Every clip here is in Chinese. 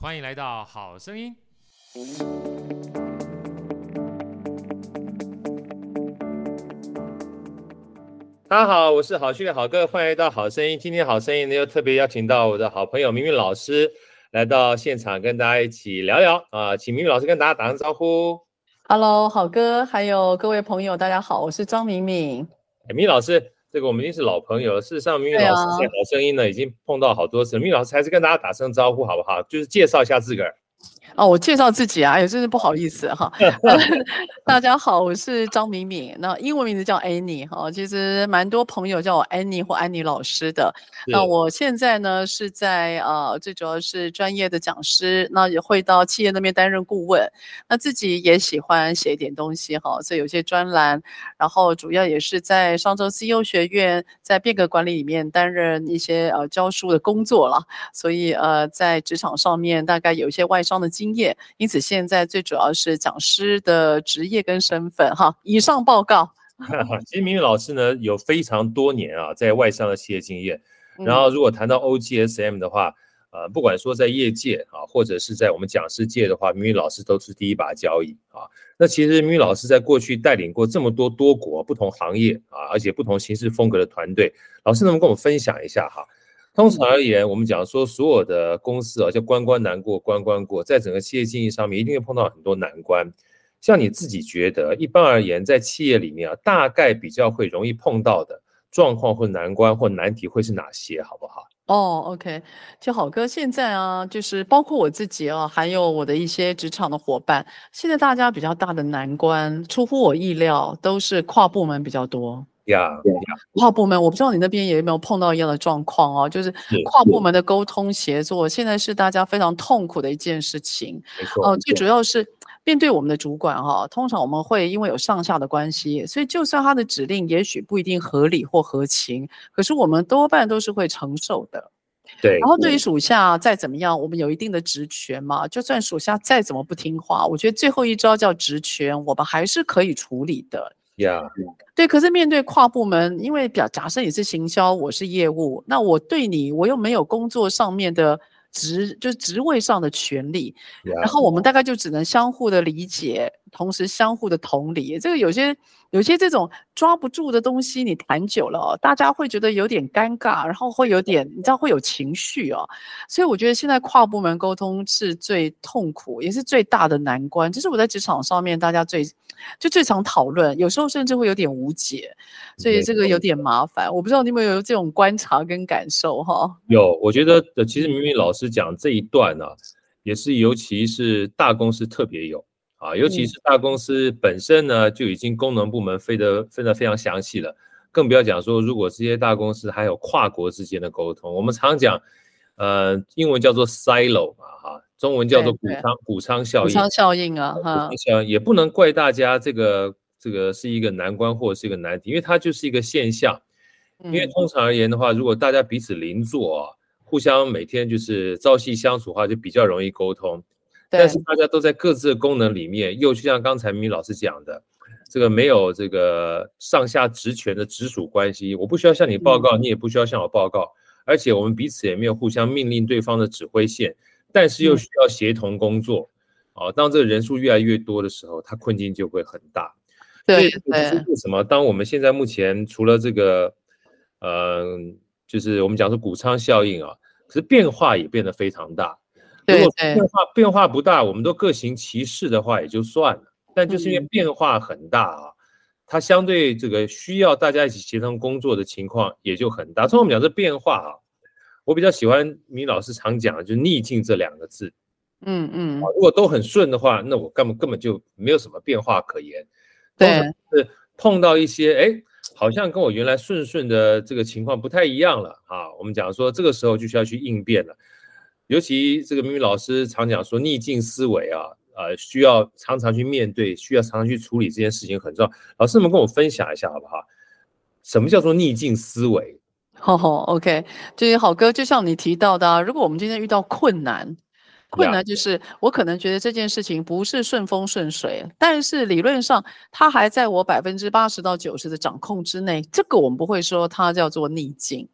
欢迎来到好声音。大家好，我是好训练好哥，欢迎来到好声音。今天好声音呢，又特别邀请到我的好朋友明明老师来到现场，跟大家一起聊聊啊，请明明老师跟大家打声招呼。Hello，好哥，还有各位朋友，大家好，我是张明明。明明老师，这个我们已经是老朋友了。事实上，明玉老师在好声音呢，已经碰到好多次。明玉老师还是跟大家打声招呼好不好？就是介绍一下自个儿。哦，我介绍自己啊，也真是不好意思哈。大家好，我是张敏敏，那英文名字叫 Annie 哈。其实蛮多朋友叫我 Annie 或 Annie 老师的。那我现在呢是在呃，最主要是专业的讲师，那也会到企业那边担任顾问。那自己也喜欢写一点东西哈，所以有些专栏，然后主要也是在商周 CEO 学院，在变革管理里面担任一些呃教书的工作了。所以呃，在职场上面大概有一些外商的经经验，因此现在最主要是讲师的职业跟身份哈。以上报告。其实明宇老师呢有非常多年啊在外商的企业经验，然后如果谈到 OGSM 的话，呃，不管说在业界啊，或者是在我们讲师界的话，明宇老师都是第一把交椅啊。那其实明宇老师在过去带领过这么多多国不同行业啊，而且不同形式风格的团队，老师能不能跟我们分享一下哈？通常而言，我们讲说所有的公司啊，叫关关难过关关过，在整个企业经营上面，一定会碰到很多难关。像你自己觉得，一般而言，在企业里面啊，大概比较会容易碰到的状况或难关或难题会是哪些，好不好？哦，OK，就好哥，现在啊，就是包括我自己啊，还有我的一些职场的伙伴，现在大家比较大的难关，出乎我意料，都是跨部门比较多。呀，跨部门，我不知道你那边有没有碰到一样的状况哦，就是跨部门的沟通协作，现在是大家非常痛苦的一件事情。哦，最主要是面对我们的主管哈，通常我们会因为有上下的关系，所以就算他的指令也许不一定合理或合情，可是我们多半都是会承受的。对。然后对于属下再怎么样，我们有一定的职权嘛，就算属下再怎么不听话，我觉得最后一招叫职权，我们还是可以处理的。呀、对，可是面对跨部门，因为表假设你是行销，我是业务，那我对你，我又没有工作上面的职，就是职位上的权利.然后我们大概就只能相互的理解，同时相互的同理，这个有些。有些这种抓不住的东西，你谈久了哦，大家会觉得有点尴尬，然后会有点，你知道会有情绪哦。所以我觉得现在跨部门沟通是最痛苦，也是最大的难关。这是我在职场上面大家最就最常讨论，有时候甚至会有点无解，所以这个有点麻烦。我不知道你有没有这种观察跟感受哈？有，我觉得其实明明老师讲这一段呢、啊，也是尤其是大公司特别有。啊，尤其是大公司本身呢，就已经功能部门分得分得非常详细了，更不要讲说，如果这些大公司还有跨国之间的沟通，我们常讲，呃，英文叫做 silo 嘛，哈，中文叫做谷仓谷仓效应。谷仓效应啊，哈，也不能怪大家这个这个是一个难关或者是一个难题，因为它就是一个现象。因为通常而言的话，如果大家彼此邻座啊，互相每天就是朝夕相处的话，就比较容易沟通。但是大家都在各自的功能里面，又就像刚才明明老师讲的，这个没有这个上下职权的直属关系，我不需要向你报告，你也不需要向我报告，而且我们彼此也没有互相命令对方的指挥线，但是又需要协同工作。啊，当这个人数越来越多的时候，他困境就会很大。对，所以为什么当我们现在目前除了这个，嗯，就是我们讲说谷仓效应啊，可是变化也变得非常大。如果变化变化不大，我们都各行其事的话也就算了。但就是因为变化很大啊，它相对这个需要大家一起协同工作的情况也就很大。所以我们讲这变化啊，我比较喜欢米老师常讲的，就是逆境这两个字。嗯嗯。如果都很顺的话，那我根本根本就没有什么变化可言。对。是碰到一些哎，好像跟我原来顺顺的这个情况不太一样了啊。我们讲说这个时候就需要去应变了。尤其这个明明老师常讲说逆境思维啊，呃，需要常常去面对，需要常常去处理这件事情很重要。老师们跟我分享一下好不好？什么叫做逆境思维？好好，OK，就是好哥，就像你提到的啊，如果我们今天遇到困难，困难就是我可能觉得这件事情不是顺风顺水，但是理论上它还在我百分之八十到九十的掌控之内，这个我们不会说它叫做逆境。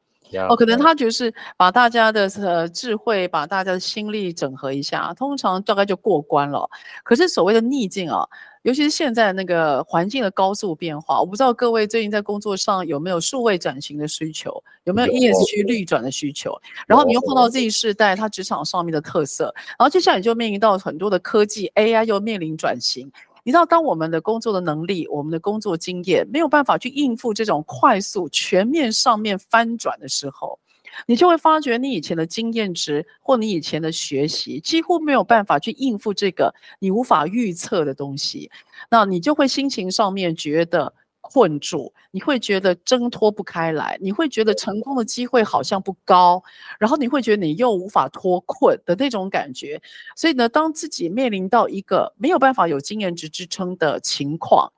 哦，可能他就是把大家的呃智慧，把大家的心力整合一下，通常大概就过关了。可是所谓的逆境啊，尤其是现在那个环境的高速变化，我不知道各位最近在工作上有没有数位转型的需求，有没有 ESG 绿转的需求，然后你又碰到这一世代他职场上面的特色，然后接下来就面临到很多的科技 AI 又面临转型。你知道，当我们的工作的能力、我们的工作经验没有办法去应付这种快速、全面上面翻转的时候，你就会发觉你以前的经验值或你以前的学习几乎没有办法去应付这个你无法预测的东西，那你就会心情上面觉得。困住，你会觉得挣脱不开来，你会觉得成功的机会好像不高，然后你会觉得你又无法脱困的那种感觉。所以呢，当自己面临到一个没有办法有经验值支撑的情况，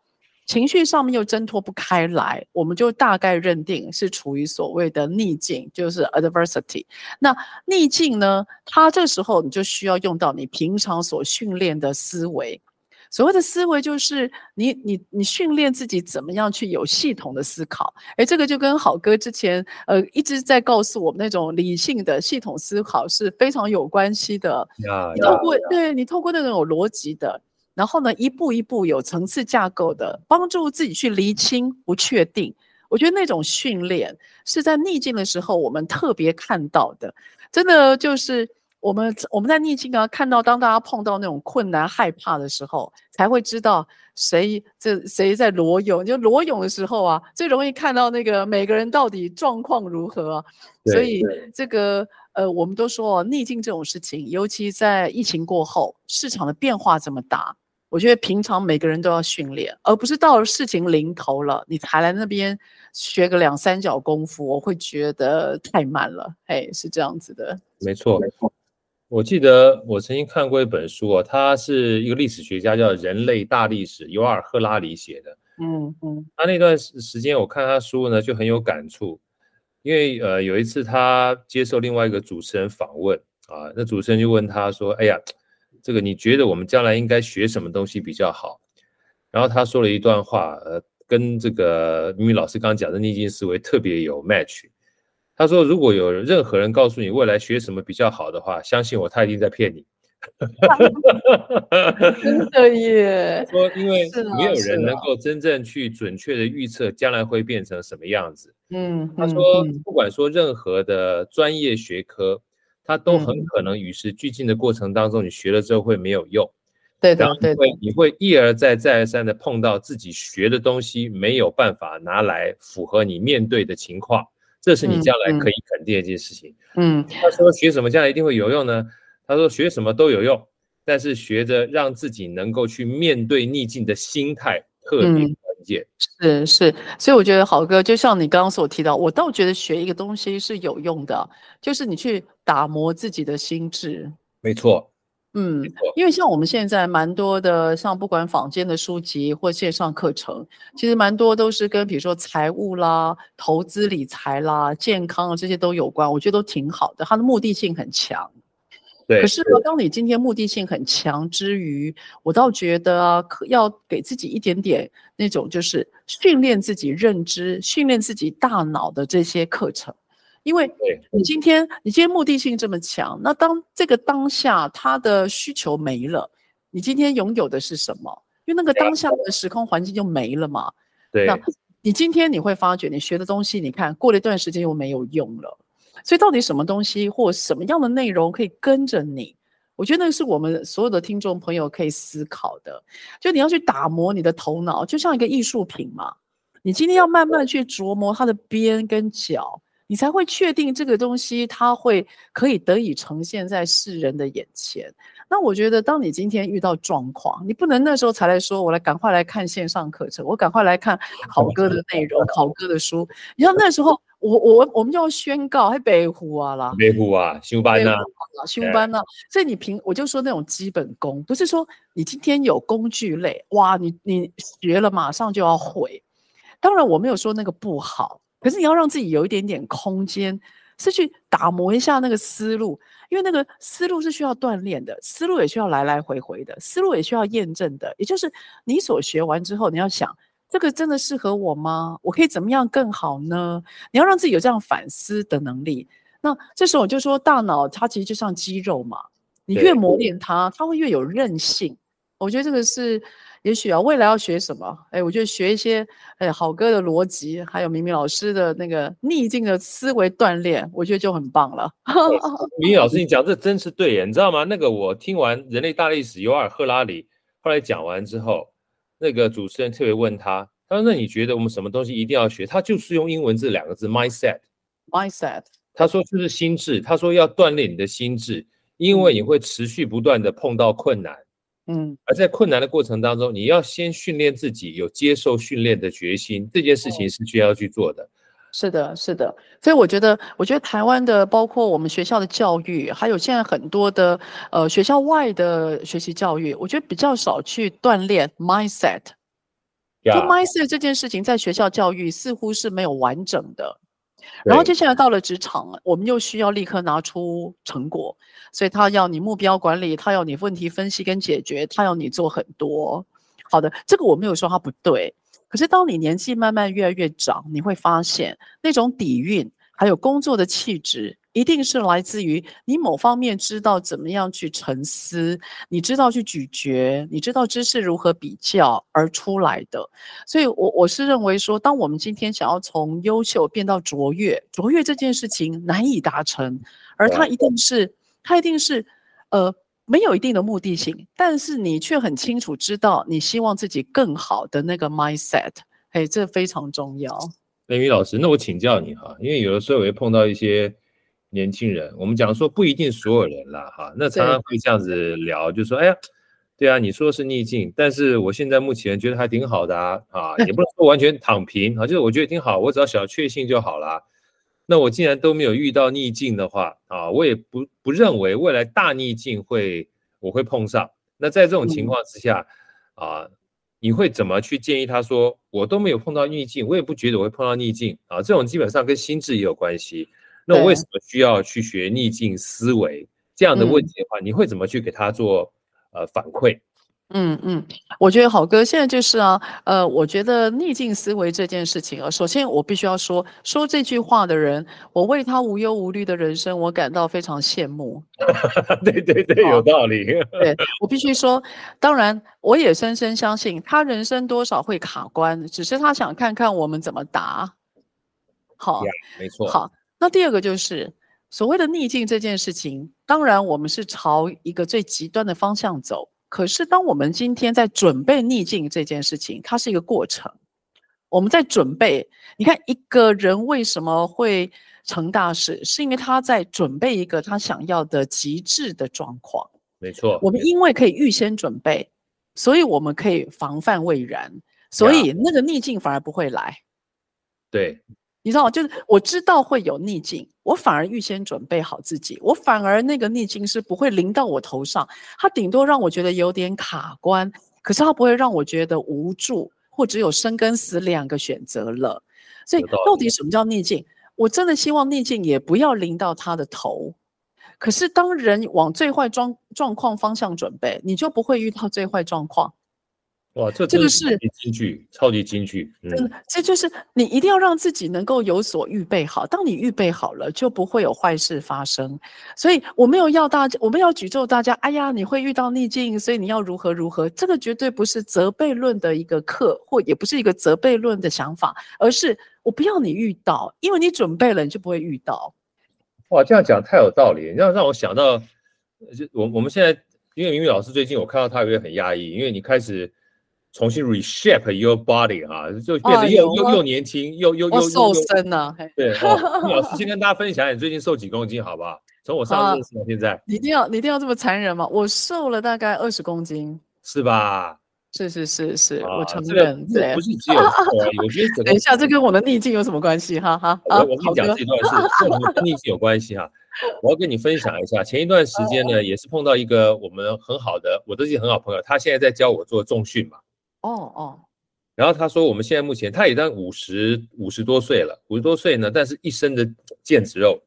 情绪上面又挣脱不开来，我们就大概认定是处于所谓的逆境，就是 adversity。那逆境呢，它这时候你就需要用到你平常所训练的思维。所谓的思维就是你你你训练自己怎么样去有系统的思考，诶，这个就跟好哥之前呃一直在告诉我们那种理性的系统思考是非常有关系的。你透过对你透过那种有逻辑的，然后呢一步一步有层次架构的，帮助自己去厘清不确定。我觉得那种训练是在逆境的时候我们特别看到的，真的就是。我们我们在逆境啊，看到当大家碰到那种困难、害怕的时候，才会知道谁这谁在裸泳。就裸泳的时候啊，最容易看到那个每个人到底状况如何啊。所以这个呃，我们都说逆境这种事情，尤其在疫情过后，市场的变化这么大，我觉得平常每个人都要训练，而不是到了事情临头了，你才来那边学个两三脚功夫，我会觉得太慢了。哎，是这样子的，没错，没错。我记得我曾经看过一本书啊，他是一个历史学家，叫《人类大历史》，尤尔·赫拉里写的。嗯嗯，他那段时间我看他书呢，就很有感触，因为呃有一次他接受另外一个主持人访问啊，那主持人就问他说：“哎呀，这个你觉得我们将来应该学什么东西比较好？”然后他说了一段话，呃，跟这个明明老师刚刚讲的逆境思维特别有 match。他说：“如果有任何人告诉你未来学什么比较好的话，相信我，他一定在骗你。”真的耶！说因为没有人能够真正去准确的预测将来会变成什么样子。嗯，他说，不管说任何的专业学科，他都很可能与时俱进的过程当中，你学了之后会没有用。对的，对的，你会一而再、再而三的碰到自己学的东西没有办法拿来符合你面对的情况。这是你将来可以肯定的一件事情。嗯，他说学什么将来一定会有用呢？他说学什么都有用，但是学着让自己能够去面对逆境的心态特别关键。是是，所以我觉得豪哥就像你刚刚所提到，我倒觉得学一个东西是有用的，就是你去打磨自己的心智。没错。嗯，因为像我们现在蛮多的，像不管坊间的书籍或线上课程，其实蛮多都是跟比如说财务啦、投资理财啦、健康啊这些都有关，我觉得都挺好的，它的目的性很强。对。可是呢，当你今天目的性很强之余，我倒觉得啊，要给自己一点点那种就是训练自己认知、训练自己大脑的这些课程。因为你今天你今天目的性这么强，那当这个当下他的需求没了，你今天拥有的是什么？因为那个当下的时空环境就没了嘛。对。那你今天你会发觉，你学的东西，你看过了一段时间又没有用了。所以到底什么东西或什么样的内容可以跟着你？我觉得那是我们所有的听众朋友可以思考的。就你要去打磨你的头脑，就像一个艺术品嘛。你今天要慢慢去琢磨它的边跟角。你才会确定这个东西，它会可以得以呈现在世人的眼前。那我觉得，当你今天遇到状况，你不能那时候才来说，我来赶快来看线上课程，我赶快来看郝哥的内容、郝哥的书。你知道那时候，我我我们就要宣告，还北湖啊啦，北湖啊，休班呐，了，修班啊。所以你平我就说那种基本功，不是说你今天有工具类，哇，你你学了马上就要会。当然我没有说那个不好，可是你要让自己有一点点空间，是去打磨一下那个思路，因为那个思路是需要锻炼的，思路也需要来来回回的，思路也需要验证的。也就是你所学完之后，你要想。这个真的适合我吗？我可以怎么样更好呢？你要让自己有这样反思的能力。那这时候我就说，大脑它其实就像肌肉嘛，你越磨练它，它会越有韧性。我觉得这个是，也许啊，未来要学什么？哎，我觉得学一些哎好哥的逻辑，还有明明老师的那个逆境的思维锻炼，我觉得就很棒了。明明老师，你讲这真是对耶，你知道吗？那个我听完人类大历史尤尔赫拉里后来讲完之后。那个主持人特别问他，他说：“那你觉得我们什么东西一定要学？”他就是用英文这两个字，mindset，mindset。他说就是心智，他说要锻炼你的心智，因为你会持续不断的碰到困难，嗯，而在困难的过程当中，你要先训练自己有接受训练的决心，这件事情是需要去做的。是的，是的，所以我觉得，我觉得台湾的，包括我们学校的教育，还有现在很多的呃学校外的学习教育，我觉得比较少去锻炼 mindset。就 mindset 这件事情，在学校教育似乎是没有完整的。然后接下来到了职场，我们又需要立刻拿出成果，所以他要你目标管理，他要你问题分析跟解决，他要你做很多。好的，这个我没有说他不对。可是，当你年纪慢慢越来越长，你会发现那种底蕴，还有工作的气质，一定是来自于你某方面知道怎么样去沉思，你知道去咀嚼，你知道知识如何比较而出来的。所以我，我我是认为说，当我们今天想要从优秀变到卓越，卓越这件事情难以达成，而它一定是，它一定是，呃。没有一定的目的性，但是你却很清楚知道你希望自己更好的那个 mindset，哎，这非常重要。雷米老师，那我请教你哈，因为有的时候我会碰到一些年轻人，我们讲说不一定所有人啦哈，那常常会这样子聊，就说哎呀，对啊，你说是逆境，但是我现在目前觉得还挺好的啊，啊，也不能说完全躺平啊，就是我觉得挺好，我只要小确幸就好啦。那我既然都没有遇到逆境的话啊，我也不不认为未来大逆境会我会碰上。那在这种情况之下，嗯、啊，你会怎么去建议他说，我都没有碰到逆境，我也不觉得我会碰到逆境啊。这种基本上跟心智也有关系。那我为什么需要去学逆境思维这样的问题的话，你会怎么去给他做呃反馈？嗯嗯，我觉得好哥现在就是啊，呃，我觉得逆境思维这件事情啊，首先我必须要说，说这句话的人，我为他无忧无虑的人生，我感到非常羡慕。对对对，有道理。对，我必须说，当然我也深深相信，他人生多少会卡关，只是他想看看我们怎么答。好，yeah, 没错。好，那第二个就是所谓的逆境这件事情，当然我们是朝一个最极端的方向走。可是，当我们今天在准备逆境这件事情，它是一个过程。我们在准备，你看一个人为什么会成大事，是因为他在准备一个他想要的极致的状况。没错，我们因为可以预先准备，所以我们可以防范未然，所以那个逆境反而不会来。对。你知道吗？就是我知道会有逆境，我反而预先准备好自己，我反而那个逆境是不会临到我头上，它顶多让我觉得有点卡关，可是它不会让我觉得无助或只有生跟死两个选择了。所以到底什么叫逆境？我真的希望逆境也不要临到他的头。可是当人往最坏状状况方向准备，你就不会遇到最坏状况。哇，这这个是金句，超级金句。真的，这就是你一定要让自己能够有所预备好。当你预备好了，就不会有坏事发生。所以我没有要大家，我们要诅咒大家。哎呀，你会遇到逆境，所以你要如何如何。这个绝对不是责备论的一个课，或也不是一个责备论的想法，而是我不要你遇到，因为你准备了，你就不会遇到。哇，这样讲太有道理，让让我想到，就我我们现在，因为明明老师最近我看到他有点很压抑，因为你开始。重新 reshape your body 哈，就变得又又又年轻又又又瘦身了。对，老师先跟大家分享，你最近瘦几公斤，好不好？从我上次到现在，你一定要你一定要这么残忍吗？我瘦了大概二十公斤，是吧？是是是是，啊、我承认，这个、不是只有 瘦。我觉得等一下，这跟我的逆境有什么关系？哈哈。我我跟你讲这段是跟我的逆境有关系哈。我要跟你分享一下，前一段时间呢，也是碰到一个我们很好的，我的一个很好朋友，他现在在教我做重训嘛。哦哦。然后他说，我们现在目前他也当五十五十多岁了，五十多岁呢，但是一身的腱子肉，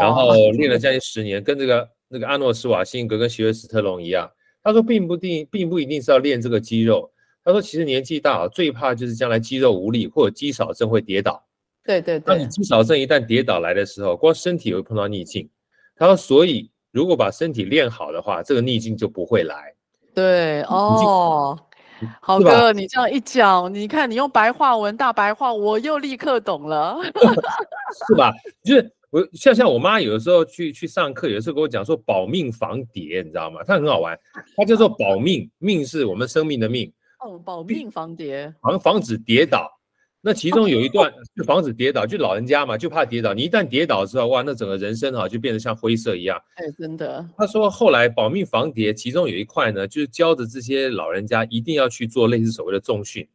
然后练了将近十年，跟这个那个阿诺施瓦辛格跟席尔斯特龙一样。他说，并不定，并不一定是要练这个肌肉。他说，其实年纪大啊，最怕就是将来肌肉无力或者肌少症会跌倒。对对对。当你肌少症一旦跌倒来的时候，光身体会碰到逆境。他说，所以如果把身体练好的话，这个逆境就不会来。对哦，郝哥，你这样一讲，你看你用白话文大白话，我又立刻懂了，是吧？就是。我像像我妈有的时候去去上课，有的时候跟我讲说保命防跌，你知道吗？它很好玩，它叫做保命，命是我们生命的命。哦，保命防跌，防防止跌倒。那其中有一段就防止跌倒，就老人家嘛，就怕跌倒。你一旦跌倒之后，哇，那整个人生哈就变得像灰色一样。哎，真的。他说后来保命防跌，其中有一块呢，就是教着这些老人家一定要去做类似所谓的重训。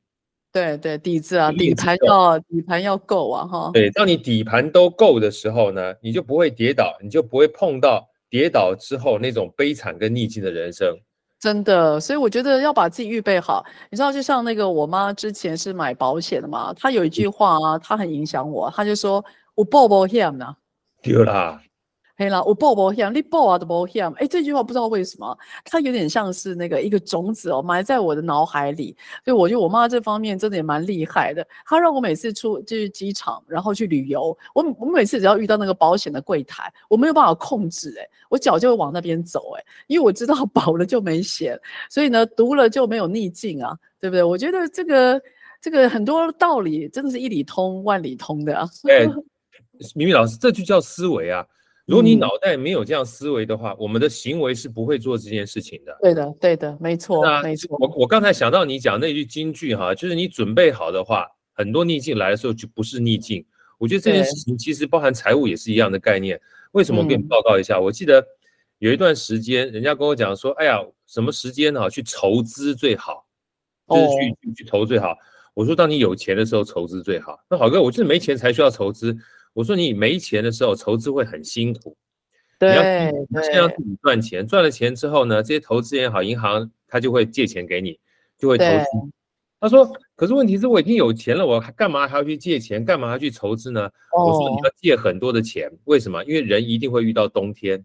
对对，底子啊，底盘要底盘要够啊，哈。对，当你底盘都够的时候呢，你就不会跌倒，你就不会碰到跌倒之后那种悲惨跟逆境的人生。真的，所以我觉得要把自己预备好。你知道，就像那个我妈之前是买保险的嘛，她有一句话啊，她很影响我，她就说：“我保不险呢。”丢啦。嘿啦，我保保险，你保啊的保险。哎，这句话不知道为什么，它有点像是那个一个种子哦，埋在我的脑海里。所以我觉得我妈这方面真的也蛮厉害的。她让我每次出就是机场，然后去旅游，我我每次只要遇到那个保险的柜台，我没有办法控制，哎，我脚就会往那边走，哎，因为我知道 保了就没险，所以呢，读了就没有逆境啊，对不对？我觉得这个这个很多道理真的是一理通万里通的啊。哎，明明老师，这就叫思维啊。如果你脑袋没有这样思维的话，嗯，我们的行为是不会做这件事情的。对的，对的，没错，啊，没错。我我刚才想到你讲那句金句哈，就是你准备好的话，很多逆境来的时候就不是逆境。我觉得这件事情其实包含财务也是一样的概念。为什么？我给你报告一下，嗯，我记得有一段时间，人家跟我讲说，哎呀，什么时间哈去筹资最好，就是去，哦，去投最好。我说，当你有钱的时候筹资最好。那好哥，我就是没钱才需要筹资。我说你没钱的时候筹资会很辛苦，对，你要先要自己赚钱，赚了钱之后呢，这些投资也好，银行他就会借钱给你，就会投资。他说，可是问题是我已经有钱了，我还干嘛还要去借钱？干嘛还要去筹资呢？哦。我说你要借很多的钱，为什么？因为人一定会遇到冬天，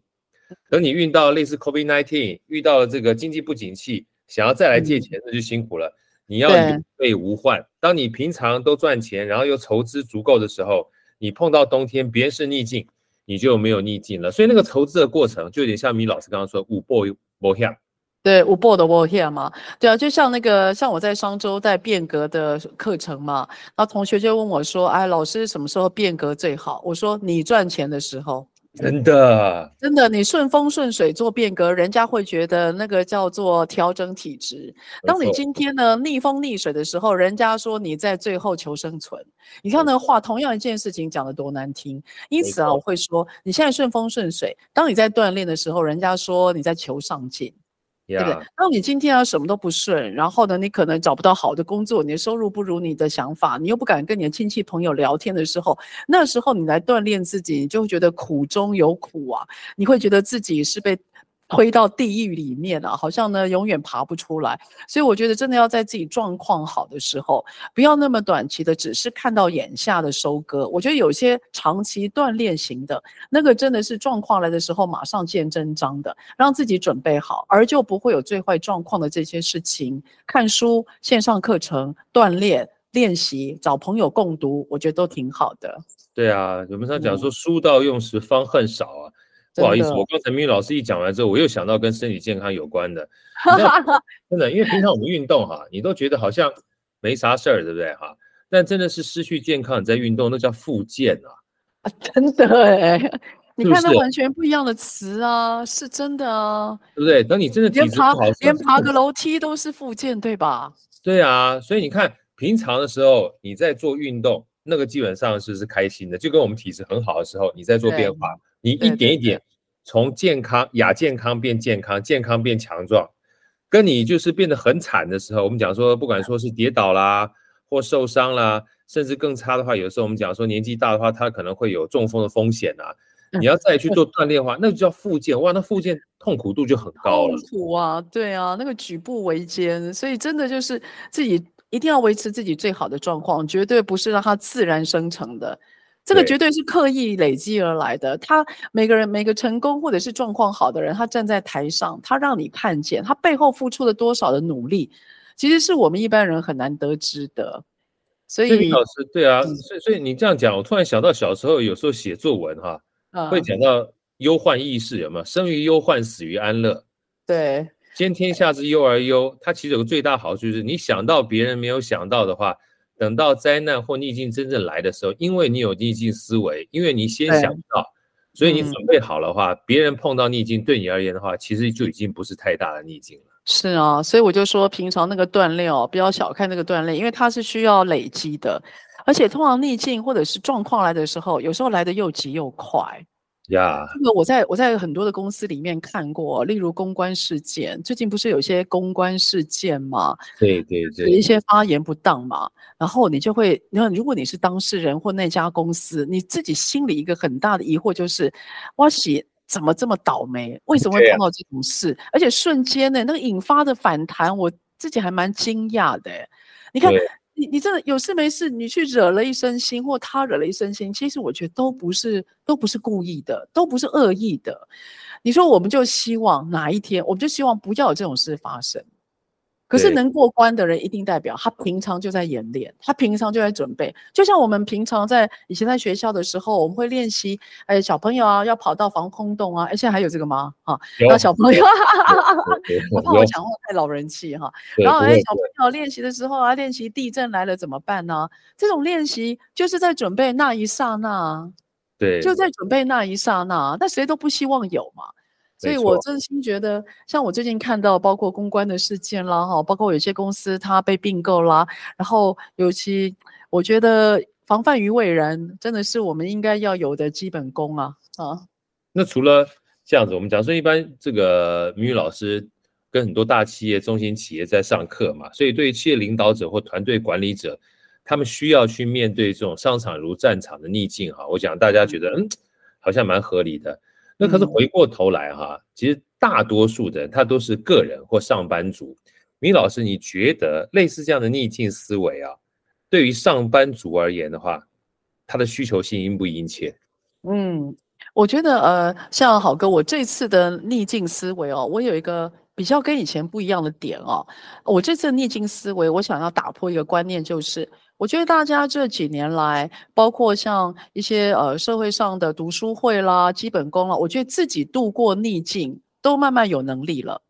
等你遇到类似 COVID-19，遇到了这个经济不景气，想要再来借钱，那就辛苦了。嗯、你要有备无患。当你平常都赚钱，然后又筹资足够的时候。你碰到冬天，别人是逆境，你就没有逆境了。所以那个投资的过程，就有点像米老师刚刚说，五波波险。对，五波的波险嘛。对啊，就像那个，像我在商周带变革的课程嘛，那同学就问我说：“哎，老师什么时候变革最好？”我说：“你赚钱的时候。”真的，真的，你顺风顺水做变革，人家会觉得那个叫做调整体质。当你今天呢逆风逆水的时候，人家说你在最后求生存。你看那个话，同样一件事情讲得多难听。因此啊，我会说，你现在顺风顺水，当你在锻炼的时候，人家说你在求上进。对不对？当你今天啊什么都不顺，然后呢，你可能找不到好的工作，你的收入不如你的想法，你又不敢跟你的亲戚朋友聊天的时候，那时候你来锻炼自己，你就会觉得苦中有苦啊，你会觉得自己是被。推到地狱里面了，啊，好像呢永远爬不出来。所以我觉得真的要在自己状况好的时候，不要那么短期的，只是看到眼下的收割。我觉得有些长期锻炼型的，那个真的是状况来的时候马上见真章的，让自己准备好，而就不会有最坏状况的这些事情。看书、线上课程、锻炼、练习、找朋友共读，我觉得都挺好的。对啊，有没有讲说书到用时方恨少啊？不好意思，我刚才明宇老师一讲完之后，我又想到跟身体健康有关的，真的，因为平常我们运动哈，你都觉得好像没啥事儿，对不对哈？但真的是失去健康，你在运动，那叫复健啊！啊，真的哎，你看那完全不一样的词啊，是真的啊，对不对？等你真的体质不好，连爬个楼梯都是复健，对吧？对啊，所以你看平常的时候你在做运动，那个基本上是是开心的，就跟我们体质很好的时候你在做变化。你一点一点从健康亚健康变健康，健康变强壮，跟你就是变得很惨的时候，我们讲说，不管说是跌倒啦，或受伤啦，甚至更差的话，有时候我们讲说年纪大的话，他可能会有中风的风险啊。你要再去做锻炼的话，那就叫复健哇，那复健痛苦度就很高了。痛苦啊，对啊，那个举步维艰，所以真的就是自己一定要维持自己最好的状况，绝对不是让它自然生成的，这个绝对是刻意累积而来的。他每个人每个成功或者是状况好的人，他站在台上，他让你看见他背后付出了多少的努力，其实是我们一般人很难得知的。所以，老师，对啊，所以所以你这样讲，我突然想到小时候有时候写作文哈。会讲到忧患意识有没有？生于忧患，死于安乐。对，兼天下之忧而忧，它其实有个最大好处就是，你想到别人没有想到的话，等到灾难或逆境真正来的时候，因为你有逆境思维，因为你先想到，所以你准备好了的话，嗯，别人碰到逆境对你而言的话，其实就已经不是太大的逆境了。是啊，所以我就说，平常那个锻炼哦，不要小看那个锻炼，因为它是需要累积的。而且通常逆境或者是状况来的时候，有时候来的又急又快。呀，这个我在我在很多的公司里面看过，例如公关事件，最近不是有些公关事件嘛？对对对，有一些发言不当嘛，然后你就会，你看，如果你是当事人或那家公司，你自己心里一个很大的疑惑就是，哇西怎么这么倒霉？为什么会碰到这种事？啊、而且瞬间呢，那个引发的反弹，我自己还蛮惊讶的。你看。你你真的有事没事，你去惹了一身腥，或他惹了一身腥，其实我觉得都不是都不是故意的，都不是恶意的。你说我们就希望哪一天，我们就希望不要有这种事发生。可是能过关的人，一定代表他平常就在演练，他平常就在准备。就像我们平常在以前在学校的时候，我们会练习，哎，小朋友啊，要跑到防空洞啊。哎，现在还有这个吗？哈，那小朋友，我怕我讲话太老人气哈。然后哎，小朋友练习的时候啊，练习地震来了怎么办呢？这种练习就是在准备那一刹那，对，就在准备那一刹那。那谁都不希望有嘛。所以我真心觉得，像我最近看到，包括公关的事件啦，哈，包括有些公司它被并购啦，然后尤其我觉得防范于未然，真的是我们应该要有的基本功啊啊。那除了这样子，我们讲说，一般这个明宇老师跟很多大企业、中型企业在上课嘛，所以对于企业领导者或团队管理者，他们需要去面对这种商场如战场的逆境哈。我想大家觉得，嗯，好像蛮合理的。那可是回过头来哈，其实大多数的人他都是个人或上班族。米老师，你觉得类似这样的逆境思维啊，对于上班族而言的话，他的需求性殷不殷切？嗯，我觉得呃，像好哥，我这次的逆境思维哦，我有一个比较跟以前不一样的点哦。我这次的逆境思维，我想要打破一个观念，就是。我觉得大家这几年来，包括像一些呃社会上的读书会啦、基本功啦，我觉得自己度过逆境都慢慢有能力了。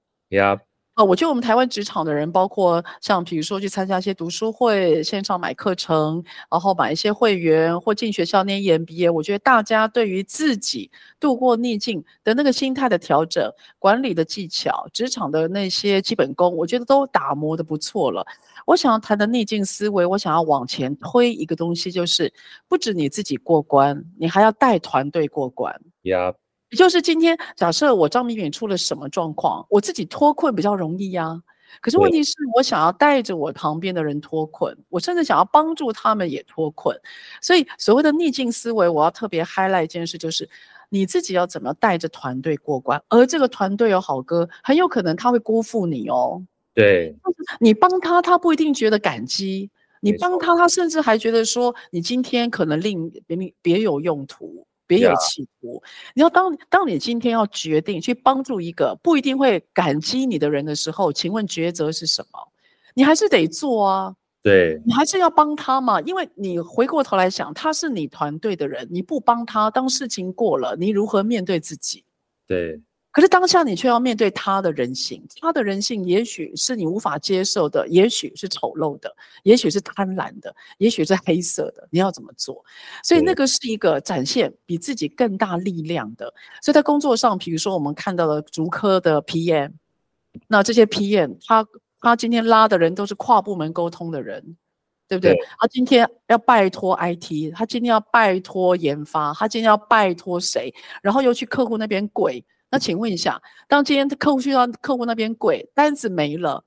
啊，我觉得我们台湾职场的人，包括像比如说去参加一些读书会、线上买课程，然后买一些会员或进学校念 EMBA，我觉得大家对于自己度过逆境的那个心态的调整、管理的技巧、职场的那些基本功，我觉得都打磨得不错了。我想要谈的逆境思维，我想要往前推一个东西，就是不止你自己过关，你还要带团队过关。Yeah. 就是今天，假设我张敏敏出了什么状况，我自己脱困比较容易呀、啊。可是问题是我想要带着我旁边的人脱困，我甚至想要帮助他们也脱困。所以所谓的逆境思维，我要特别 highlight 一件事，就是你自己要怎么带着团队过关，而这个团队有好哥，很有可能他会辜负你哦。对，你帮他，他不一定觉得感激；你帮他，他甚至还觉得说你今天可能另别别有用途。别有企图。你要当当你今天要决定去帮助一个不一定会感激你的人的时候，请问抉择是什么？你还是得做啊。对，你还是要帮他嘛，因为你回过头来想，他是你团队的人，你不帮他，当事情过了，你如何面对自己？对。可是当下你却要面对他的人性，他的人性也许是你无法接受的，也许是丑陋的，也许是贪婪的，也许是黑色的。你要怎么做？所以那个是一个展现比自己更大力量的。所以在工作上，比如说我们看到了竹科的 PM，那这些 PM 他他今天拉的人都是跨部门沟通的人，对不对？对。他今天要拜托 IT，他今天要拜托研发，他今天要拜托谁？然后又去客户那边跪。那请问一下，当今天客户去到客户那边跪，单子没了，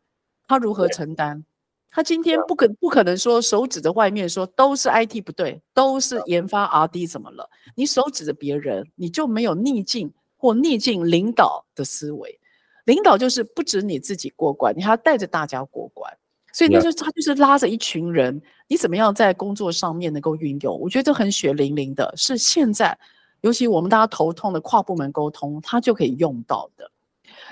他如何承担？他今天不可不可能说手指着外面说都是 IT 不对，都是研发 RD 怎么了？你手指着别人，你就没有逆境或逆境领导的思维。领导就是不止你自己过关，你还要带着大家过关。所以那就他就是拉着一群人，你怎么样在工作上面能够运用？我觉得很血淋淋的是现在，尤其我们大家头痛的跨部门沟通，它就可以用到的。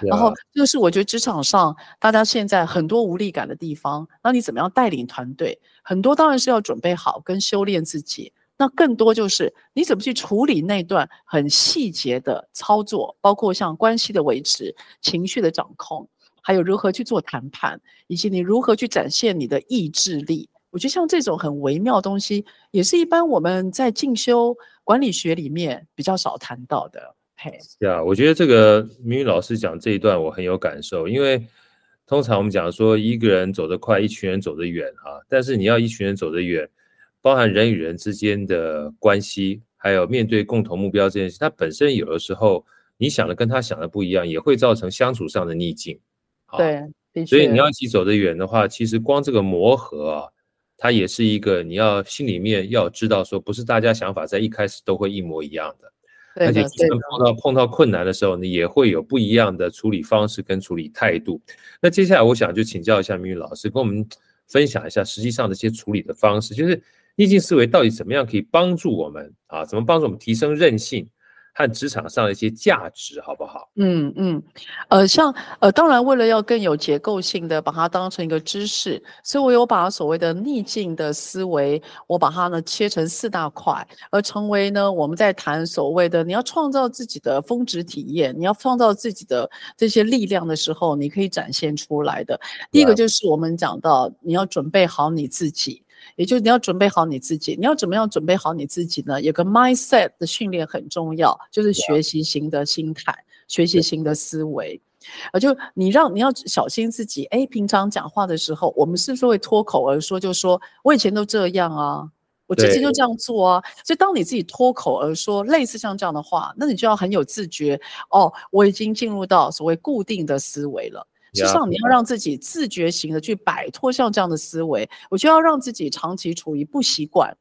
然后这个是我觉得职场上大家现在很多无力感的地方，那你怎么样带领团队？很多当然是要准备好跟修炼自己，那更多就是你怎么去处理那段很细节的操作，包括像关系的维持、情绪的掌控，还有如何去做谈判，以及你如何去展现你的意志力。我觉得像这种很微妙的东西，也是一般我们在进修管理学里面比较少谈到的。对啊，我觉得这个明宇老师讲这一段我很有感受，因为通常我们讲说一个人走得快，一群人走得远啊，但是你要一群人走得远，包含人与人之间的关系，还有面对共同目标这件事，它本身有的时候你想的跟他想的不一样，也会造成相处上的逆境。对，所以你要一起走得远的话，其实光这个磨合啊，它也是一个你要心里面要知道说，不是大家想法在一开始都会一模一样的。而且，碰到碰到困难的时候，你也会有不一样的处理方式跟处理态度。那接下来，我想就请教一下明宇老师，跟我们分享一下实际上的一些处理的方式，就是逆境思维到底怎么样可以帮助我们啊？怎么帮助我们提升韧性？和职场上的一些价值，好不好？嗯嗯，呃，像呃，当然，为了要更有结构性的把它当成一个知识，所以我有把所谓的逆境的思维，我把它呢切成四大块，而成为呢我们在谈所谓的你要创造自己的峰值体验，你要创造自己的这些力量的时候，你可以展现出来的。第一个就是我们讲到你要准备好你自己。也就是你要准备好你自己，你要怎么样准备好你自己呢？有个 mindset 的训练很重要，就是学习型的心态，学习型的思维。啊，就你让你要小心自己。哎，平常讲话的时候，我们是不是会脱口而说，就说我以前都这样啊，我之前就这样做啊。所以当你自己脱口而说类似像这样的话，那你就要很有自觉。哦，我已经进入到所谓固定的思维了。事实上，你要让自己自觉型的去摆脱像这样的思维，我就要让自己长期处于不习惯，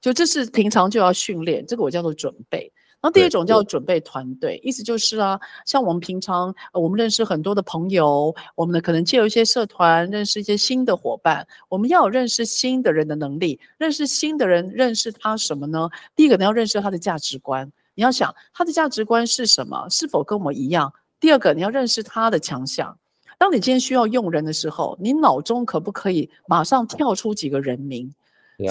就这是平常就要训练，这个我叫做准备。然后第二种叫准备团队，意思就是啊，像我们平常我们认识很多的朋友，我们呢可能借由一些社团认识一些新的伙伴，我们要有认识新的人的能力，认识新的人，认识他什么呢？第一个你要认识他的价值观，你要想他的价值观是什么，是否跟我们一样？第二个你要认识他的强项。当你今天需要用人的时候，你脑中可不可以马上跳出几个人名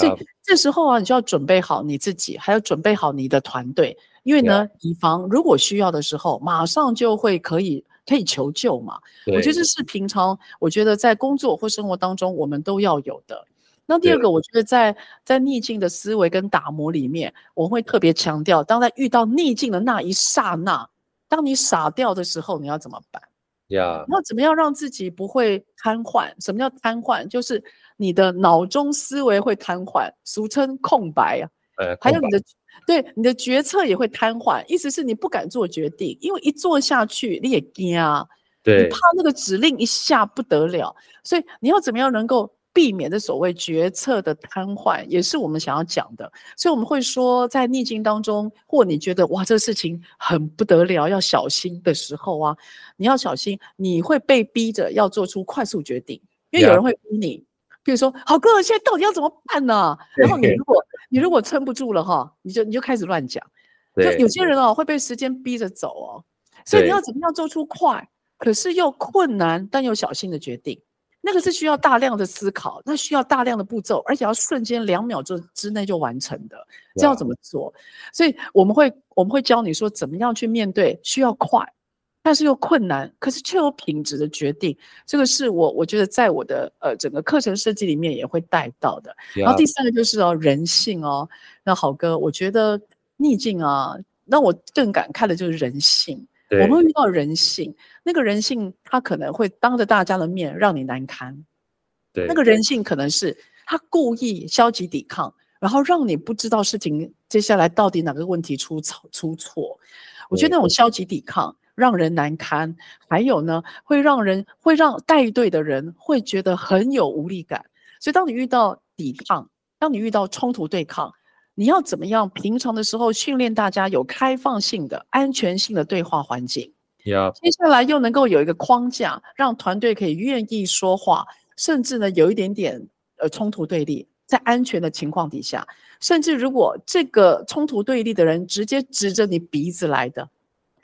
以这时候啊，你就要准备好你自己，还要准备好你的团队，因为呢，以防如果需要的时候，马上就会可以可以求救嘛。我觉得这是平常我觉得在工作或生活当中我们都要有的。那第二个，我觉得在在逆境的思维跟打磨里面，我会特别强调，当在遇到逆境的那一刹那，当你傻掉的时候，你要怎么办？呀，那怎么样让自己不会瘫痪？什么叫瘫痪？就是你的脑中思维会瘫痪，俗称空白啊。呃，还有你的对你的决策也会瘫痪，意思是你不敢做决定，因为一做下去你也惊啊。对，你怕那个指令一下不得了，所以你要怎么样能够？避免的所谓决策的瘫痪，也是我们想要讲的。所以我们会说，在逆境当中，或你觉得哇，这个事情很不得了，要小心的时候啊，你要小心，你会被逼着要做出快速决定，因为有人会逼你。比如说，好哥，现在到底要怎么办呢？然后你如果你如果撑不住了哈，你就你就开始乱讲。就有些人哦，会被时间逼着走哦，所以你要怎么样做出快，可是又困难但又小心的决定。那个是需要大量的思考，那需要大量的步骤，而且要瞬间两秒钟之内就完成的，这要怎么做？所以我们会我们会教你说怎么样去面对需要快，但是又困难，可是却有品质的决定。这个是我我觉得在我的呃整个课程设计里面也会带到的。然后第三个就是哦人性哦，那好哥，我觉得逆境啊，让我更感慨的就是人性。我们会遇到人性，那个人性他可能会当着大家的面让你难堪，对，那个人性可能是他故意消极抵抗，然后让你不知道事情接下来到底哪个问题出错出错。我觉得那种消极抵抗让人难堪，还有呢，会让人会让带队的人会觉得很有无力感。所以，当你遇到抵抗，当你遇到冲突对抗，你要怎么样？平常的时候训练大家有开放性的、安全性的对话环境。接下来又能够有一个框架，让团队可以愿意说话，甚至呢有一点点呃冲突对立，在安全的情况底下，甚至如果这个冲突对立的人直接指着你鼻子来的。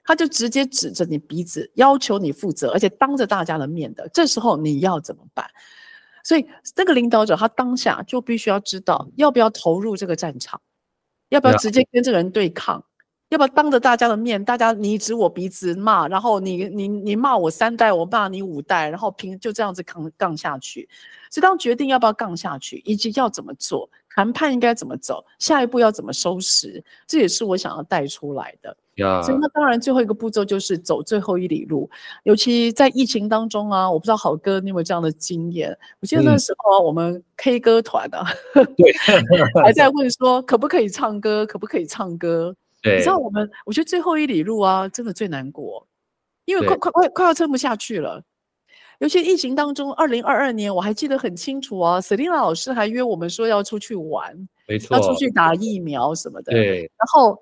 他就直接指着你鼻子，要求你负责，而且当着大家的面的，这时候你要怎么办？所以这个领导者他当下就必须要知道，要不要投入这个战场，要不要直接跟这个人对抗.要不要当着大家的面，大家你指我鼻子骂，然后你你你骂我三代，我骂你五代，然后平就这样子扛杠下去。所以当决定要不要杠下去，以及要怎么做，谈判应该怎么走，下一步要怎么收拾，这也是我想要带出来的。所以那当然最后一个步骤就是走最后一里路，尤其在疫情当中啊，我不知道好哥你有没有这样的经验？我记得那时候我们 K 歌团啊，对，还在问说可不可以唱歌，可不可以唱歌？对，你知道我们，我觉得最后一里路啊，真的最难过，因为快快快快要撑不下去了。尤其疫情当中，二零二二年我还记得很清楚啊，Selina 老师还约我们说要出去玩，没错，要出去打疫苗什么的，对，然后。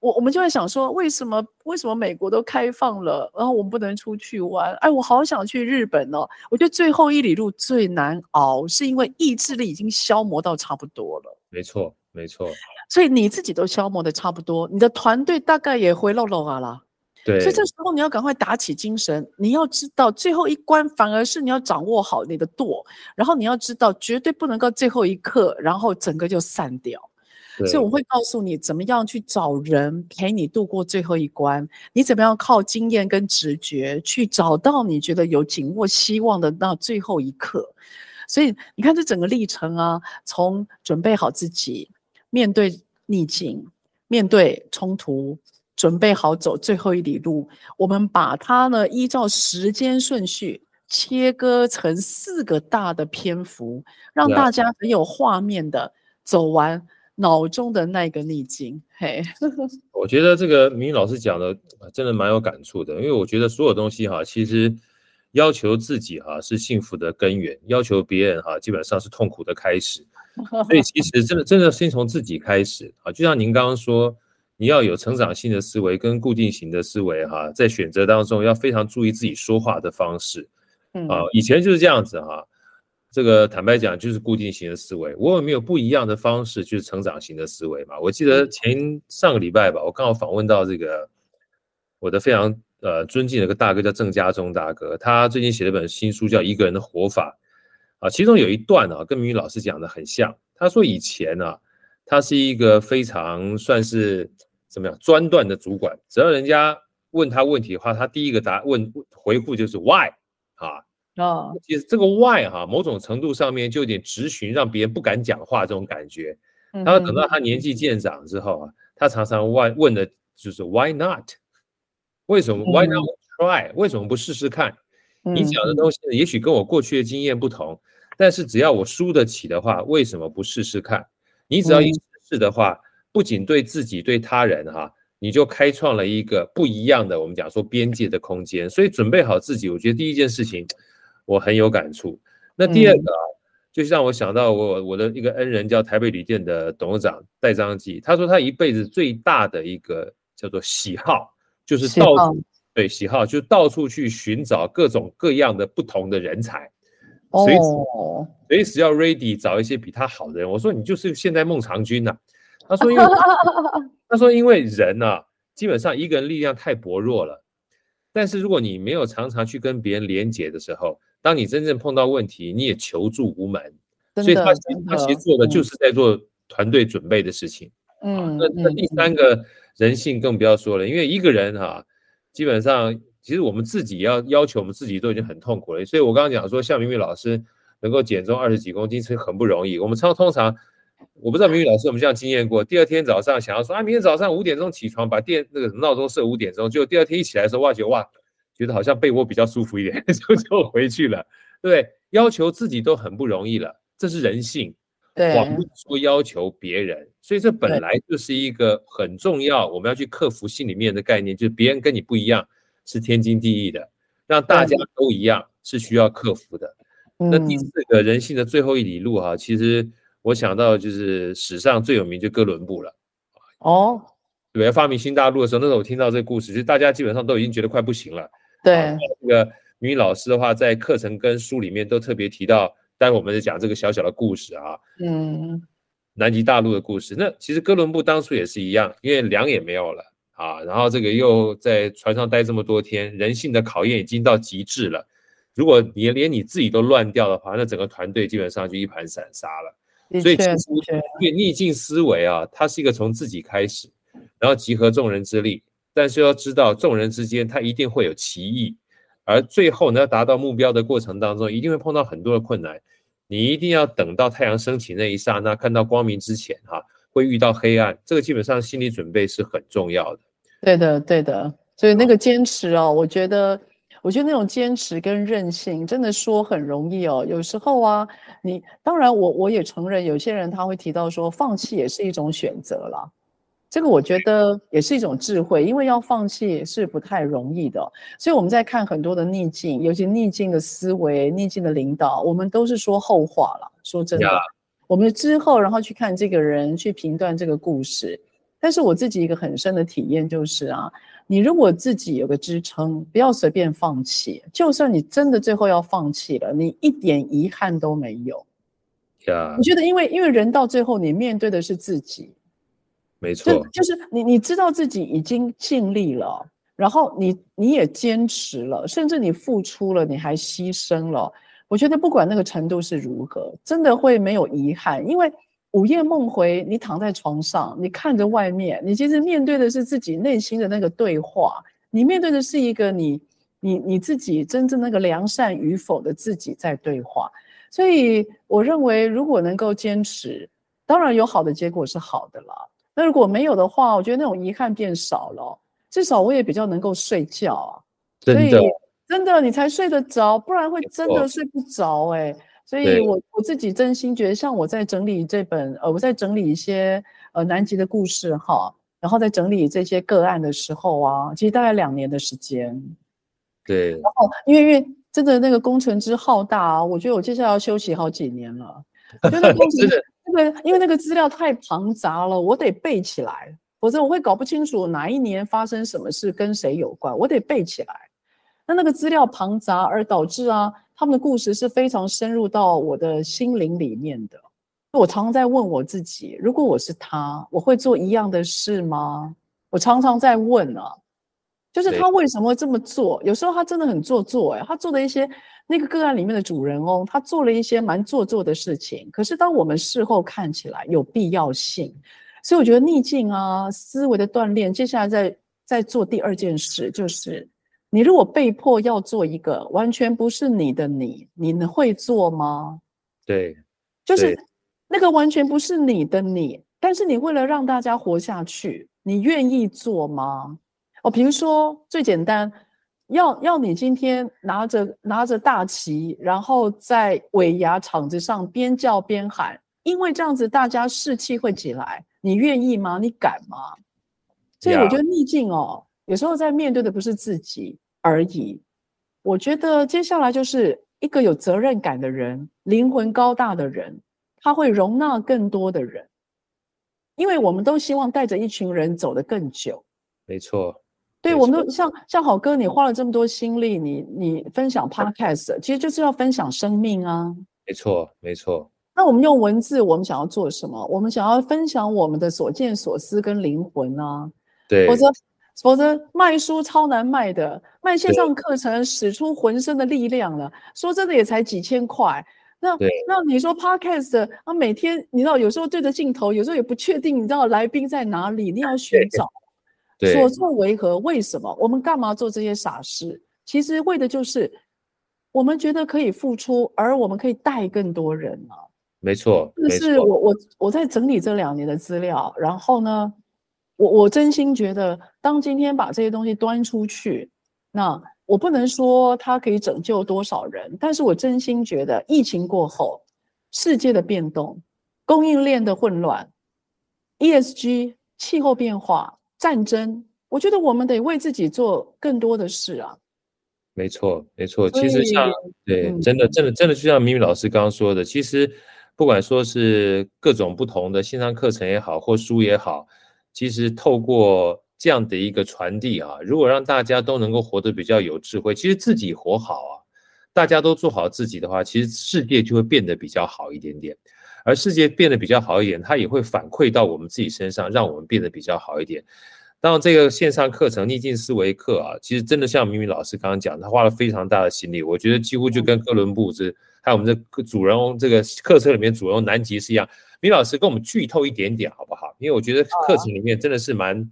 我我们就在想说，为什么为什么美国都开放了，然后我们不能出去玩？哎，我好想去日本哦！我觉得最后一里路最难熬，是因为意志力已经消磨到差不多了。没错，没错。所以你自己都消磨的差不多，你的团队大概也回漏漏啊啦。对。所以这时候你要赶快打起精神，你要知道最后一关反而是你要掌握好你的舵，然后你要知道绝对不能够最后一刻，然后整个就散掉。所以我会告诉你怎么样去找人陪你度过最后一关，你怎么样靠经验跟直觉去找到你觉得有紧握希望的那最后一刻。所以你看这整个历程啊，从准备好自己面对逆境、面对冲突，准备好走最后一里路，我们把它呢依照时间顺序切割成四个大的篇幅，让大家很有画面的走完。脑中的那个逆境，嘿，我觉得这个明老师讲的真的蛮有感触的，因为我觉得所有东西哈，其实要求自己哈是幸福的根源，要求别人哈基本上是痛苦的开始，所以其实真的真的先从自己开始。啊，就像您刚刚说，你要有成长性的思维跟固定型的思维哈，在选择当中要非常注意自己说话的方式，啊，以前就是这样子哈。这个坦白讲就是固定型的思维，我有没有不一样的方式，就是成长型的思维嘛？我记得前上个礼拜吧，我刚好访问到这个我的非常呃尊敬的一个大哥叫郑家忠大哥，他最近写了本新书叫《一个人的活法》啊，其中有一段啊跟明宇老师讲的很像，他说以前啊他是一个非常算是怎么样专断的主管，只要人家问他问题的话，他第一个答问回复就是 why 啊。哦，其实这个 why 哈，某种程度上面就有点直询，让别人不敢讲话这种感觉。然后等到他年纪渐长之后啊，他常常问问的就是 why not？为什么 why not try？为什么不试试看？你讲的东西也许跟我过去的经验不同，但是只要我输得起的话，为什么不试试看？你只要一试试的话，不仅对自己对他人哈，你就开创了一个不一样的我们讲说边界的空间。所以准备好自己，我觉得第一件事情。我很有感触。那第二个啊，就是让我想到我我的一个恩人叫台北旅店的董事长戴章基，他说他一辈子最大的一个叫做喜好，就是到处对喜好，就是到处去寻找各种各样的不同的人才，随时随时要 ready 找一些比他好的人。我说你就是现在孟尝君呐。他说因为 他说因为人呐，基本上一个人力量太薄弱了。但是如果你没有常常去跟别人连接的时候，当你真正碰到问题，你也求助无门。所以他他其实做的就是在做团队准备的事情。嗯，那那第三个人性更不要说了，因为一个人哈，基本上其实我们自己要要求我们自己都已经很痛苦了。所以我刚刚讲说，像明明老师能够减重二十几公斤是很不容易。我们超通常。我不知道明宇老师有没有这样经验过？第二天早上想要说啊，明天早上五点钟起床，把电那个闹钟设五点钟，结果第二天一起来的时候，哇，觉得哇，觉得好像被窝比较舒服一点，就就回去了。对，要求自己都很不容易了，这是人性。对，不是说要求别人，所以这本来就是一个很重要，我们要去克服心里面的概念，就是别人跟你不一样，是天经地义的，让大家都一样是需要克服的。那第四个人性的最后一里路哈，其实我想到就是史上最有名就哥伦布了。哦，对，发明新大陆的时候，那时候我听到这个故事，就大家基本上都已经觉得快不行了。对，这个明宇老师的话，在课程跟书里面都特别提到，待会我们在讲这个小小的故事啊。嗯。南极大陆的故事，那其实哥伦布当初也是一样，因为粮也没有了啊，然后这个又在船上待这么多天，人性的考验已经到极致了。如果你连你自己都乱掉的话，那整个团队基本上就一盘散沙了。所以其实因为逆境思维啊，它是一个从自己开始，然后集合众人之力，但是要知道众人之间它一定会有歧义，而最后呢，达到目标的过程当中，一定会碰到很多的困难。你一定要等到太阳升起那一刹那，看到光明之前，哈，会遇到黑暗。这个基本上心理准备是很重要的。对的，对的。所以那个坚持哦，我觉得，我觉得那种坚持跟韧性，真的说很容易哦。有时候啊，你当然我我也承认，有些人他会提到说，放弃也是一种选择啦。这个我觉得也是一种智慧，因为要放弃是不太容易的。所以我们在看很多的逆境，尤其逆境的思维、逆境的领导，我们都是说后话了。说真的，Yeah. 我们之后然后去看这个人，去评断这个故事。但是我自己一个很深的体验就是啊，你如果自己有个支撑，不要随便放弃。就算你真的最后要放弃了，你一点遗憾都没有。Yeah. 你觉得，因为因为人到最后，你面对的是自己。没错，就是你，你知道自己已经尽力了，然后你你也坚持了，甚至你付出了，你还牺牲了。我觉得不管那个程度是如何，真的会没有遗憾，因为午夜梦回，你躺在床上，你看着外面，你其实面对的是自己内心的那个对话，你面对的是一个你你你自己真正那个良善与否的自己在对话。所以我认为，如果能够坚持，当然有好的结果是好的啦。那如果没有的话，我觉得那种遗憾变少了，至少我也比较能够睡觉啊。真的，所以真的你才睡得着，不然会真的睡不着哎、欸。所以我我自己真心觉得，像我在整理这本呃，我在整理一些呃南极的故事哈，然后在整理这些个案的时候啊，其实大概两年的时间。对。然后因为因为真的那个工程之浩大啊，我觉得我接下来要休息好几年了。真的。对，因为那个资料太庞杂了，我得背起来，否则我会搞不清楚哪一年发生什么事跟谁有关，我得背起来。那那个资料庞杂而导致啊，他们的故事是非常深入到我的心灵里面的。我常常在问我自己，如果我是他，我会做一样的事吗？我常常在问啊，就是他为什么会这么做？有时候他真的很做作，哎，他做的一些。那个个案里面的主人翁，他做了一些蛮做作的事情，可是当我们事后看起来有必要性，所以我觉得逆境啊，思维的锻炼，接下来在在做第二件事，就是你如果被迫要做一个完全不是你的你，你能会做吗？对，就是那个完全不是你的你，但是你为了让大家活下去，你愿意做吗？哦，比如说最简单。要要你今天拿着拿着大旗，然后在尾牙场子上边叫边喊，因为这样子大家士气会起来，你愿意吗？你敢吗？所以我觉得逆境哦，有时候在面对的不是自己而已。我觉得接下来就是一个有责任感的人，灵魂高大的人，他会容纳更多的人，因为我们都希望带着一群人走得更久。没错。对，我们都像像好哥，你花了这么多心力，你你分享 podcast，其实就是要分享生命啊。没错，没错。那我们用文字，我们想要做什么？我们想要分享我们的所见所思跟灵魂啊。对。否则否则卖书超难卖的，卖线上课程使出浑身的力量了，说真的也才几千块。那那你说 podcast 啊，每天你知道有时候对着镜头，有时候也不确定，你知道来宾在哪里，你要寻找。所作为何？为什么？我们干嘛做这些傻事？其实为的就是我们觉得可以付出，而我们可以带更多人啊。没错，这是我我我在整理这两年的资料，然后呢，我我真心觉得，当今天把这些东西端出去，那我不能说它可以拯救多少人，但是我真心觉得，疫情过后，世界的变动、供应链的混乱、ESG、气候变化。战争、我觉得我们得为自己做更多的事啊。没错，没错。其实像对，真的，真的，真的，就像米米老师刚刚说的，其实不管说是各种不同的线上课程也好，或书也好，其实透过这样的一个传递啊，如果让大家都能够活得比较有智慧，其实自己活好啊，大家都做好自己的话，其实世界就会变得比较好一点点。而世界变得比较好一点，它也会反馈到我们自己身上，让我们变得比较好一点。当然，这个线上课程逆境思维课啊，其实真的像明明老师刚刚讲，他花了非常大的心力。我觉得几乎就跟哥伦布这还有我们的主人翁这个课程里面主人翁南极是一样。鸣老师跟我们剧透一点点好不好？因为我觉得课程里面真的是蛮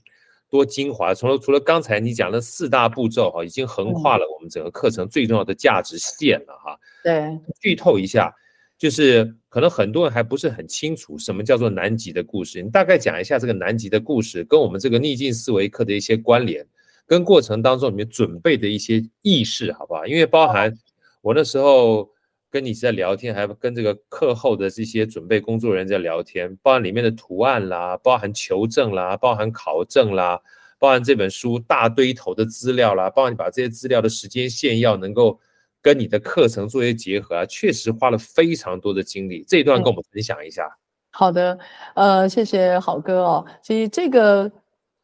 多精华。除了除了刚才你讲的四大步骤哈，已经横跨了我们整个课程最重要的价值线了哈。对，剧透一下。就是可能很多人还不是很清楚什么叫做南极的故事，你大概讲一下这个南极的故事跟我们这个逆境思维课的一些关联，跟过程当中里面准备的一些意识，好不好？因为包含我那时候跟你在聊天，还跟这个课后的这些准备工作人员在聊天，包含里面的图案啦，包含求证啦，包含考证啦，包含这本书大堆头的资料啦，包含你把这些资料的时间线要能够。跟你的课程做一些结合啊，确实花了非常多的精力。这一段跟我们分享一下。好的，呃，谢谢好哥哦。其实这个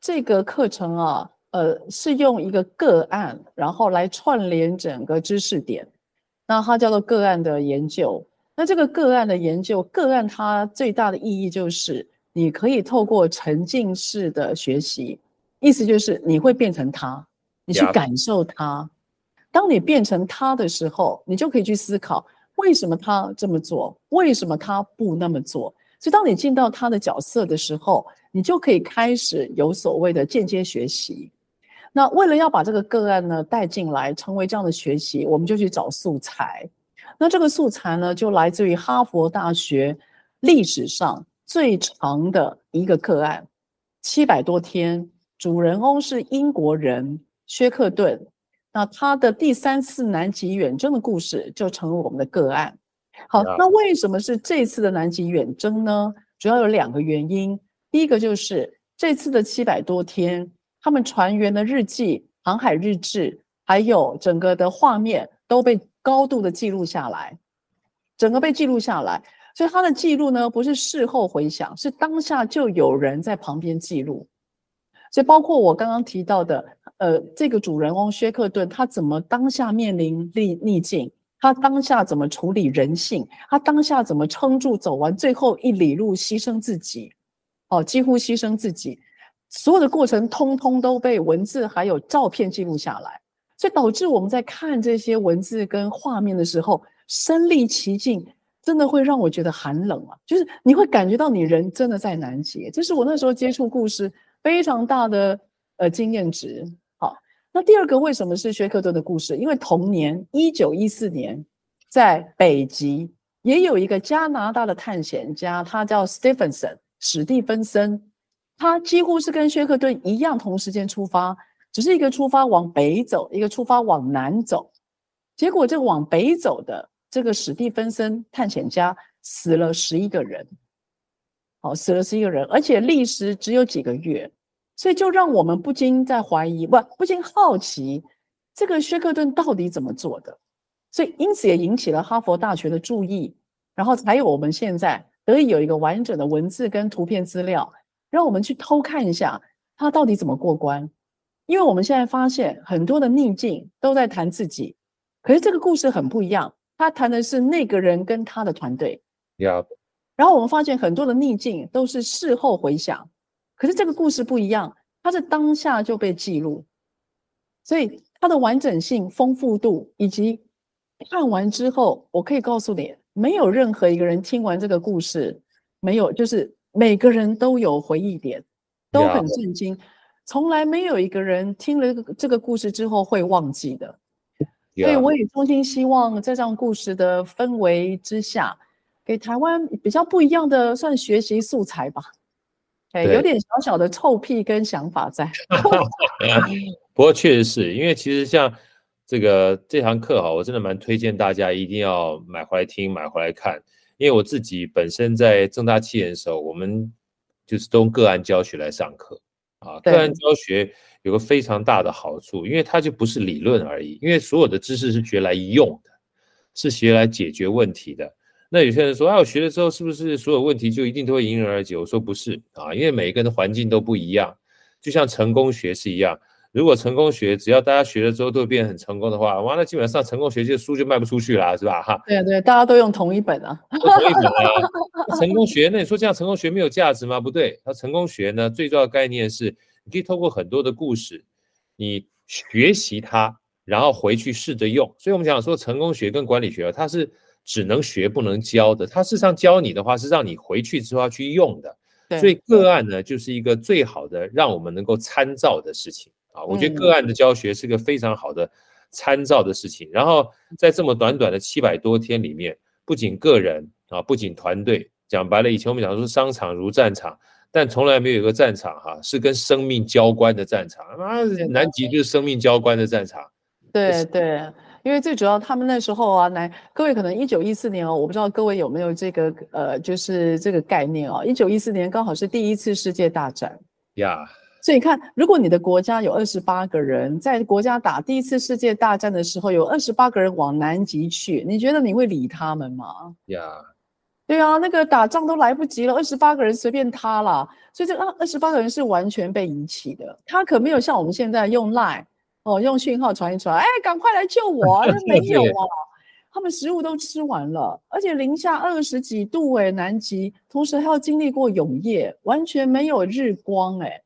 这个课程啊，呃，是用一个个案，然后来串联整个知识点。那它叫做个案的研究。那这个个案的研究，个案它最大的意义就是，你可以透过沉浸式的学习，意思就是你会变成他，你去感受他。当你变成他的时候，你就可以去思考为什么他这么做，为什么他不那么做。所以，当你进到他的角色的时候，你就可以开始有所谓的间接学习。那为了要把这个个案呢带进来，成为这样的学习，我们就去找素材。那这个素材呢，就来自于哈佛大学历史上最长的一个个案，七百多天，主人翁是英国人薛克顿。那他的第三次南极远征的故事就成为我们的个案。好，那为什么是这次的南极远征呢？主要有两个原因。第一个就是这次的七百多天，他们船员的日记、航海日志，还有整个的画面都被高度的记录下来，整个被记录下来。所以他的记录呢，不是事后回想，是当下就有人在旁边记录。所以包括我刚刚提到的。呃，这个主人翁薛克顿，他怎么当下面临逆逆境？他当下怎么处理人性？他当下怎么撑住走完最后一里路，牺牲自己？哦，几乎牺牲自己，所有的过程通通都被文字还有照片记录下来，所以导致我们在看这些文字跟画面的时候，身历其境，真的会让我觉得寒冷啊！就是你会感觉到你人真的在南极，这是我那时候接触故事非常大的呃经验值。好那第二个为什么是薛克顿的故事？因为同年一九一四年，在北极也有一个加拿大的探险家，他叫 Stephenson 史蒂芬森，他几乎是跟薛克顿一样同时间出发，只是一个出发往北走，一个出发往南走。结果这个往北走的这个史蒂芬森探险家死了十一个人，好，死了十一个人，而且历时只有几个月。所以就让我们不禁在怀疑，不不禁好奇，这个薛克顿到底怎么做的？所以因此也引起了哈佛大学的注意，然后才有我们现在得以有一个完整的文字跟图片资料，让我们去偷看一下他到底怎么过关。因为我们现在发现很多的逆境都在谈自己，可是这个故事很不一样，他谈的是那个人跟他的团队。Yeah. 然后我们发现很多的逆境都是事后回想。可是这个故事不一样，它是当下就被记录，所以它的完整性、丰富度以及看完之后，我可以告诉你，没有任何一个人听完这个故事，没有，就是每个人都有回忆点，都很震惊，从来没有一个人听了这个故事之后会忘记的。所以我也衷心希望在这样故事的氛围之下，给台湾比较不一样的算学习素材吧。哎，有点小小的臭屁跟想法在。不过确实是因为其实像这个这堂课哈，我真的蛮推荐大家一定要买回来听，买回来看。因为我自己本身在正大企研的时候，我们就是都用个案教学来上课啊。个案教学有个非常大的好处，因为它就不是理论而已，因为所有的知识是学来用的，是学来解决问题的。那有些人说，啊，我学了之后是不是所有问题就一定都会迎刃而解？我说不是啊，因为每一个人的环境都不一样，就像成功学是一样。如果成功学只要大家学了之后都会变得很成功的话，哇，那基本上成功学这书就卖不出去了，是吧？哈。对对，大家都用同一本啊。同一本啊。成功学，那你说这样成功学没有价值吗？不对，它成功学呢，最重要的概念是，你可以透过很多的故事，你学习它，然后回去试着用。所以我们讲说成功学跟管理学，它是只能学不能教的。它事实上教你的话，是让你回去之后要去用的。所以个案呢，就是一个最好的让我们能够参照的事情。啊，我觉得个案的教学是个非常好的参照的事情。然后在这么短短的七百多天里面，不仅个人啊，不仅团队，讲白了，以前我们讲说商场如战场，但从来没有一个战场哈是跟生命交关的战场。啊，南极就是生命交关的战场。对对，因为最主要他们那时候啊，来各位可能一九一四年哦，我不知道各位有没有这个呃，就是这个概念哦，一九一四年刚好是第一次世界大战。呀。所以你看，如果你的国家有二十八个人，在国家打第一次世界大战的时候，有二十八个人往南极去，你觉得你会理他们吗？呀，Yeah. 对啊，那个打仗都来不及了，二十八个人随便他啦。所以这二二十八个人是完全被遗弃的，他可没有像我们现在用 Line 哦，用讯号传一传，哎，赶快来救我，那没有啊，他们食物都吃完了，而且零下二十几度哎，南极，同时还要经历过永夜，完全没有日光哎。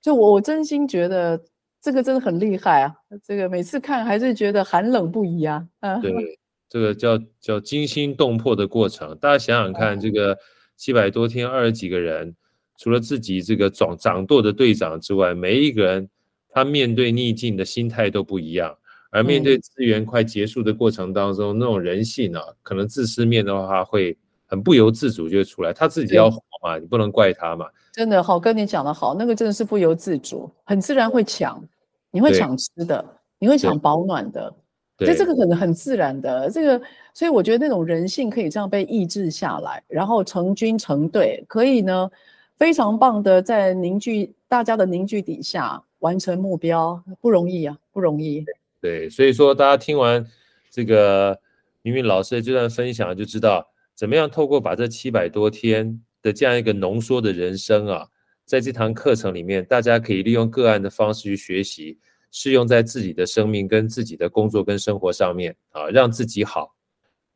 就我我真心觉得这个真的很厉害啊！这个每次看还是觉得寒冷不已啊。嗯，对，这个叫叫惊心动魄的过程。大家想想看，这个七百多天二十几个人，除了自己这个掌掌舵的队长之外，每一个人他面对逆境的心态都不一样。而面对资源快结束的过程当中，嗯、那种人性啊，可能自私面的话会很不由自主就出来。他自己要活嘛，你不能怪他嘛。真的好，跟你讲的好，那个真的是不由自主，很自然会抢，你会抢吃的，你会抢保暖的，就这个可能很自然的，这个，所以我觉得那种人性可以这样被抑制下来，然后成军成队，可以呢非常棒的在凝聚大家的凝聚底下完成目标，不容易啊，不容易。对，所以说大家听完这个明明老师的这段分享，就知道怎么样透过把这七百多天。的这样一个浓缩的人生啊，在这堂课程里面，大家可以利用个案的方式去学习，适用在自己的生命跟自己的工作跟生活上面啊，让自己好，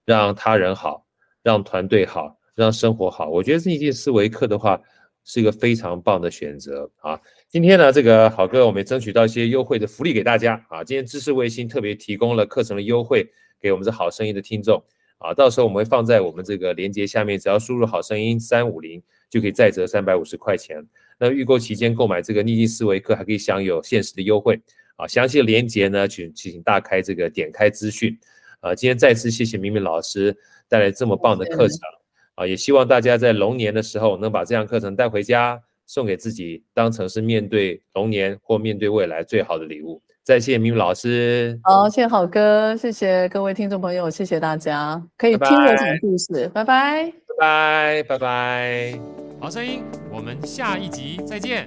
让他人好，让团队好，让生活好。我觉得逆境思维课的话，是一个非常棒的选择啊。今天呢，这个好哥，我们也争取到一些优惠的福利给大家啊。今天知识卫星特别提供了课程的优惠给我们这好声音的听众。啊，到时候我们会放在我们这个链接下面，只要输入“好声音三五零”就可以再折三百五十块钱。那预购期间购买这个逆境思维课还可以享有限时的优惠。啊，详细的链接呢，请请大开这个点开资讯。啊，今天再次谢谢明明老师带来这么棒的课程。啊，也希望大家在龙年的时候能把这样课程带回家，送给自己，当成是面对龙年或面对未来最好的礼物。再谢谢明明老师，好，谢谢好哥，谢谢各位听众朋友，谢谢大家，可以听我讲故事，拜拜，拜拜，拜拜，好声音，我们下一集再见。